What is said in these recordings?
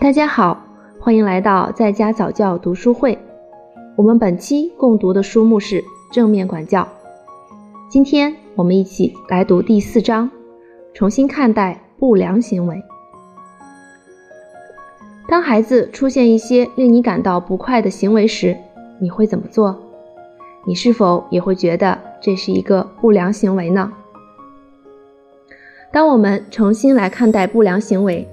大家好，欢迎来到在家早教读书会。我们本期共读的书目是《正面管教》。今天我们一起来读第四章：重新看待不良行为。当孩子出现一些令你感到不快的行为时，你会怎么做？你是否也会觉得这是一个不良行为呢？当我们重新来看待不良行为，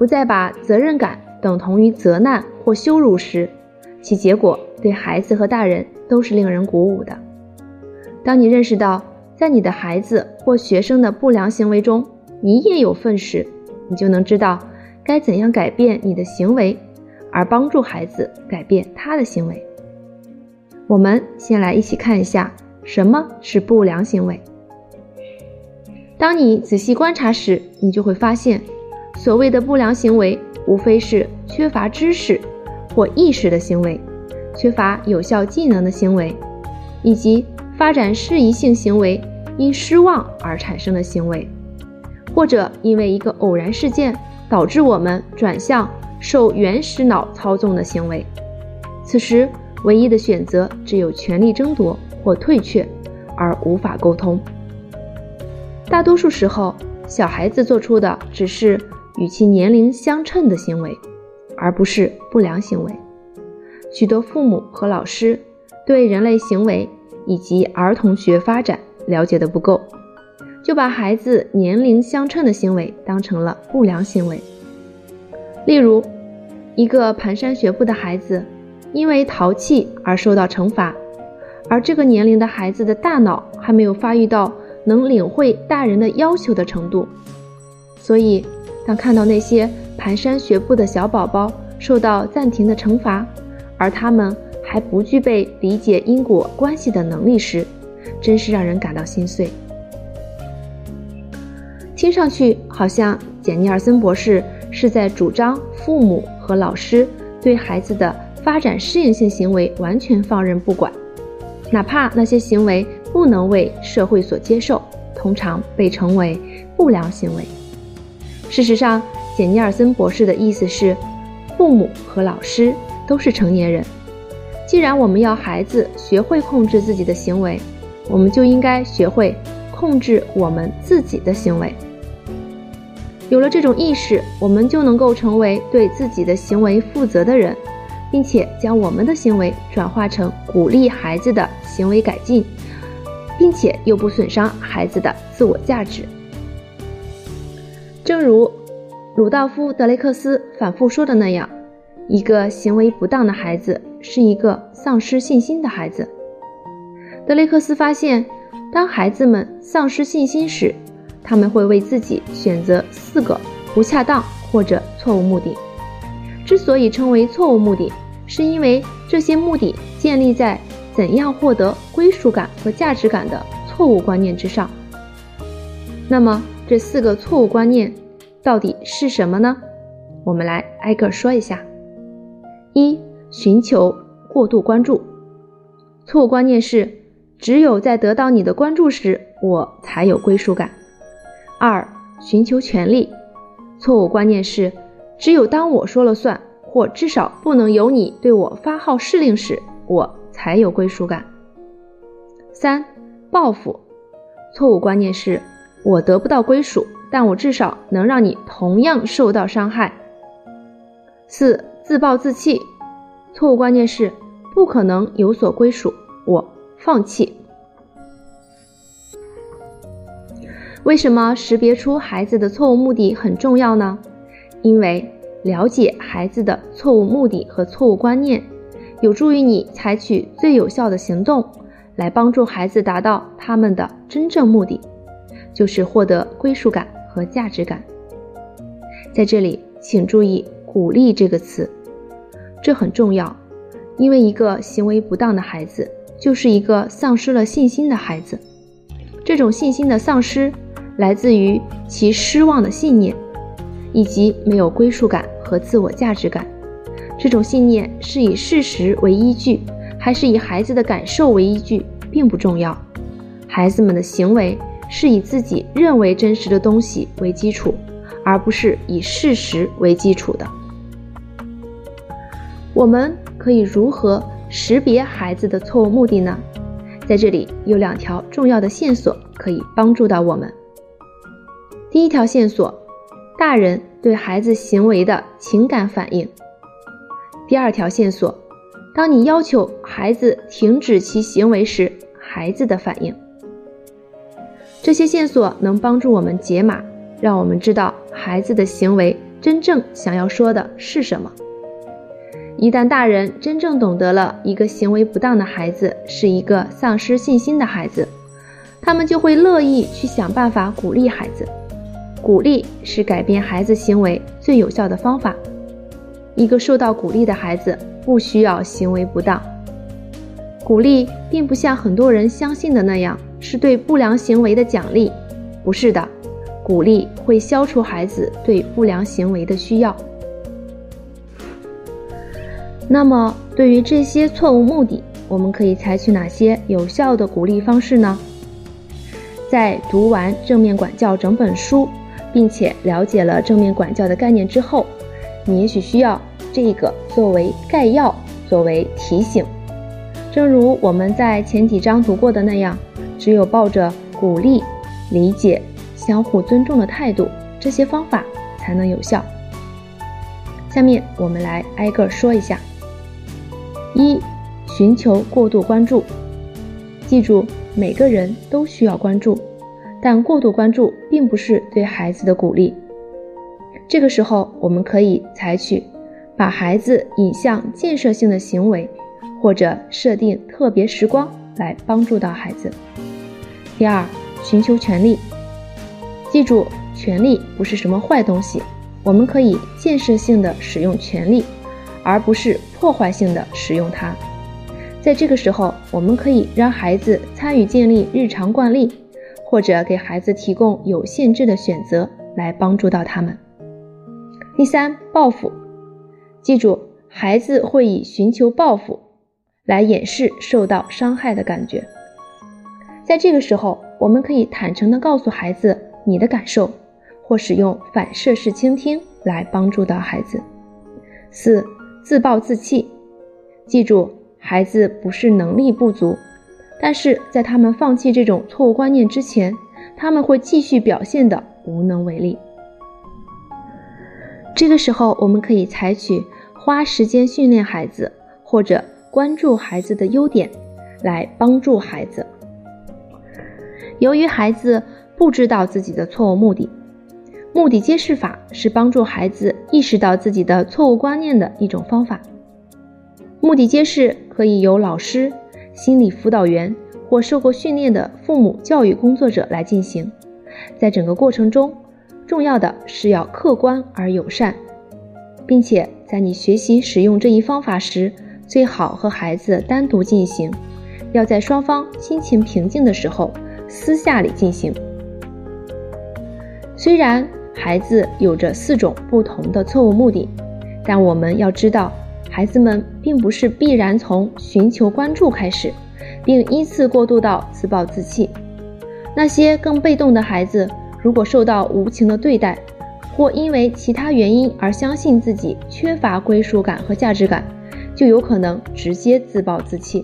不再把责任感等同于责难或羞辱时，其结果对孩子和大人都是令人鼓舞的。当你认识到在你的孩子或学生的不良行为中，你也有份时，你就能知道该怎样改变你的行为，而帮助孩子改变他的行为。我们先来一起看一下什么是不良行为。当你仔细观察时，你就会发现。所谓的不良行为，无非是缺乏知识或意识的行为，缺乏有效技能的行为，以及发展适宜性行为因失望而产生的行为，或者因为一个偶然事件导致我们转向受原始脑操纵的行为。此时，唯一的选择只有全力争夺或退却，而无法沟通。大多数时候，小孩子做出的只是。与其年龄相称的行为，而不是不良行为。许多父母和老师对人类行为以及儿童学发展了解的不够，就把孩子年龄相称的行为当成了不良行为。例如，一个蹒跚学步的孩子因为淘气而受到惩罚，而这个年龄的孩子的大脑还没有发育到能领会大人的要求的程度，所以。当看到那些蹒跚学步的小宝宝受到暂停的惩罚，而他们还不具备理解因果关系的能力时，真是让人感到心碎。听上去好像简尼尔森博士是在主张父母和老师对孩子的发展适应性行为完全放任不管，哪怕那些行为不能为社会所接受，通常被称为不良行为。事实上，简尼尔森博士的意思是，父母和老师都是成年人。既然我们要孩子学会控制自己的行为，我们就应该学会控制我们自己的行为。有了这种意识，我们就能够成为对自己的行为负责的人，并且将我们的行为转化成鼓励孩子的行为改进，并且又不损伤孩子的自我价值。正如鲁道夫·德雷克斯反复说的那样，一个行为不当的孩子是一个丧失信心的孩子。德雷克斯发现，当孩子们丧失信心时，他们会为自己选择四个不恰当或者错误目的。之所以称为错误目的，是因为这些目的建立在怎样获得归属感和价值感的错误观念之上。那么，这四个错误观念到底是什么呢？我们来挨个说一下。一、寻求过度关注。错误观念是，只有在得到你的关注时，我才有归属感。二、寻求权利。错误观念是，只有当我说了算，或至少不能由你对我发号施令时，我才有归属感。三、报复。错误观念是。我得不到归属，但我至少能让你同样受到伤害。四、自暴自弃，错误观念是不可能有所归属，我放弃。为什么识别出孩子的错误目的很重要呢？因为了解孩子的错误目的和错误观念，有助于你采取最有效的行动，来帮助孩子达到他们的真正目的。就是获得归属感和价值感。在这里，请注意“鼓励”这个词，这很重要，因为一个行为不当的孩子就是一个丧失了信心的孩子。这种信心的丧失来自于其失望的信念，以及没有归属感和自我价值感。这种信念是以事实为依据，还是以孩子的感受为依据，并不重要。孩子们的行为。是以自己认为真实的东西为基础，而不是以事实为基础的。我们可以如何识别孩子的错误目的呢？在这里有两条重要的线索可以帮助到我们。第一条线索，大人对孩子行为的情感反应。第二条线索，当你要求孩子停止其行为时，孩子的反应。这些线索能帮助我们解码，让我们知道孩子的行为真正想要说的是什么。一旦大人真正懂得了一个行为不当的孩子是一个丧失信心的孩子，他们就会乐意去想办法鼓励孩子。鼓励是改变孩子行为最有效的方法。一个受到鼓励的孩子不需要行为不当。鼓励并不像很多人相信的那样是对不良行为的奖励，不是的，鼓励会消除孩子对不良行为的需要。那么，对于这些错误目的，我们可以采取哪些有效的鼓励方式呢？在读完《正面管教》整本书，并且了解了正面管教的概念之后，你也许需要这个作为概要，作为提醒。正如我们在前几章读过的那样，只有抱着鼓励、理解、相互尊重的态度，这些方法才能有效。下面我们来挨个说一下。一、寻求过度关注。记住，每个人都需要关注，但过度关注并不是对孩子的鼓励。这个时候，我们可以采取把孩子引向建设性的行为，或者设定特别时光来帮助到孩子。第二，寻求权利。记住，权利不是什么坏东西，我们可以建设性的使用权利。而不是破坏性的使用它。在这个时候，我们可以让孩子参与建立日常惯例，或者给孩子提供有限制的选择，来帮助到他们。第三，报复。记住，孩子会以寻求报复来掩饰受到伤害的感觉。在这个时候，我们可以坦诚地告诉孩子你的感受，或使用反射式倾听来帮助到孩子。四。自暴自弃，记住，孩子不是能力不足，但是在他们放弃这种错误观念之前，他们会继续表现的无能为力。这个时候，我们可以采取花时间训练孩子，或者关注孩子的优点，来帮助孩子。由于孩子不知道自己的错误目的。目的揭示法是帮助孩子意识到自己的错误观念的一种方法。目的揭示可以由老师、心理辅导员或受过训练的父母教育工作者来进行。在整个过程中，重要的是要客观而友善，并且在你学习使用这一方法时，最好和孩子单独进行，要在双方心情平静的时候私下里进行。虽然。孩子有着四种不同的错误目的，但我们要知道，孩子们并不是必然从寻求关注开始，并依次过渡到自暴自弃。那些更被动的孩子，如果受到无情的对待，或因为其他原因而相信自己缺乏归属感和价值感，就有可能直接自暴自弃。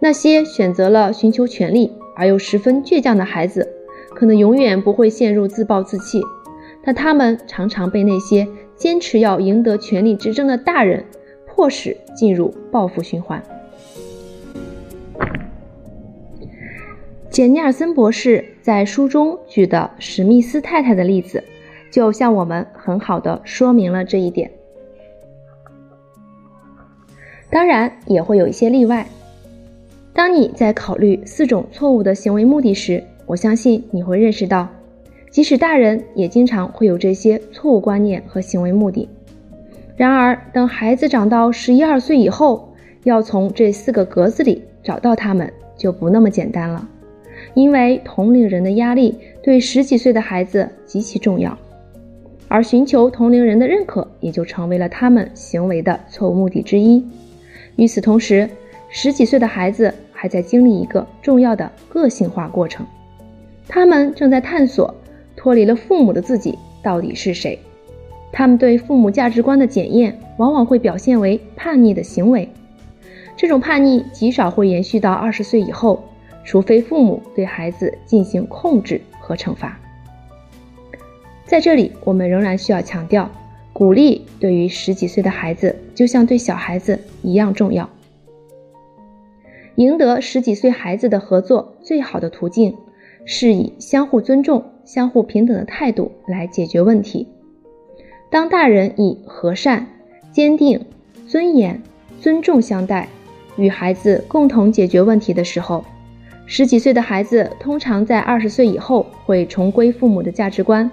那些选择了寻求权利而又十分倔强的孩子。可能永远不会陷入自暴自弃，但他们常常被那些坚持要赢得权力之争的大人迫使进入报复循环。简尼尔森博士在书中举的史密斯太太的例子，就向我们很好的说明了这一点。当然，也会有一些例外。当你在考虑四种错误的行为目的时，我相信你会认识到，即使大人也经常会有这些错误观念和行为目的。然而，等孩子长到十一二岁以后，要从这四个格子里找到他们就不那么简单了，因为同龄人的压力对十几岁的孩子极其重要，而寻求同龄人的认可也就成为了他们行为的错误目的之一。与此同时，十几岁的孩子还在经历一个重要的个性化过程。他们正在探索脱离了父母的自己到底是谁，他们对父母价值观的检验往往会表现为叛逆的行为。这种叛逆极少会延续到二十岁以后，除非父母对孩子进行控制和惩罚。在这里，我们仍然需要强调，鼓励对于十几岁的孩子，就像对小孩子一样重要。赢得十几岁孩子的合作，最好的途径是以相互尊重、相互平等的态度来解决问题。当大人以和善、坚定、尊严、尊重相待，与孩子共同解决问题的时候，十几岁的孩子通常在二十岁以后会重归父母的价值观，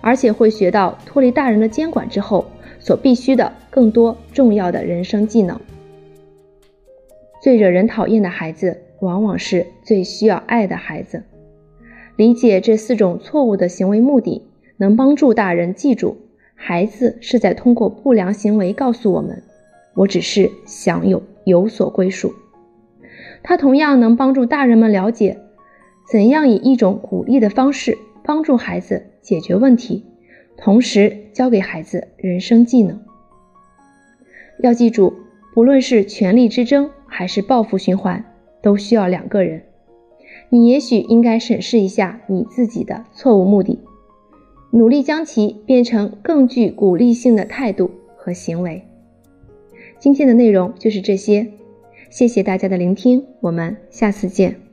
而且会学到脱离大人的监管之后所必须的更多重要的人生技能。最惹人讨厌的孩子，往往是最需要爱的孩子。理解这四种错误的行为目的，能帮助大人记住。孩子是在通过不良行为告诉我们：“我只是想有有所归属。”他同样能帮助大人们了解，怎样以一种鼓励的方式帮助孩子解决问题，同时教给孩子人生技能。要记住，不论是权力之争还是报复循环，都需要两个人。你也许应该审视一下你自己的错误目的。努力将其变成更具鼓励性的态度和行为。今天的内容就是这些，谢谢大家的聆听，我们下次见。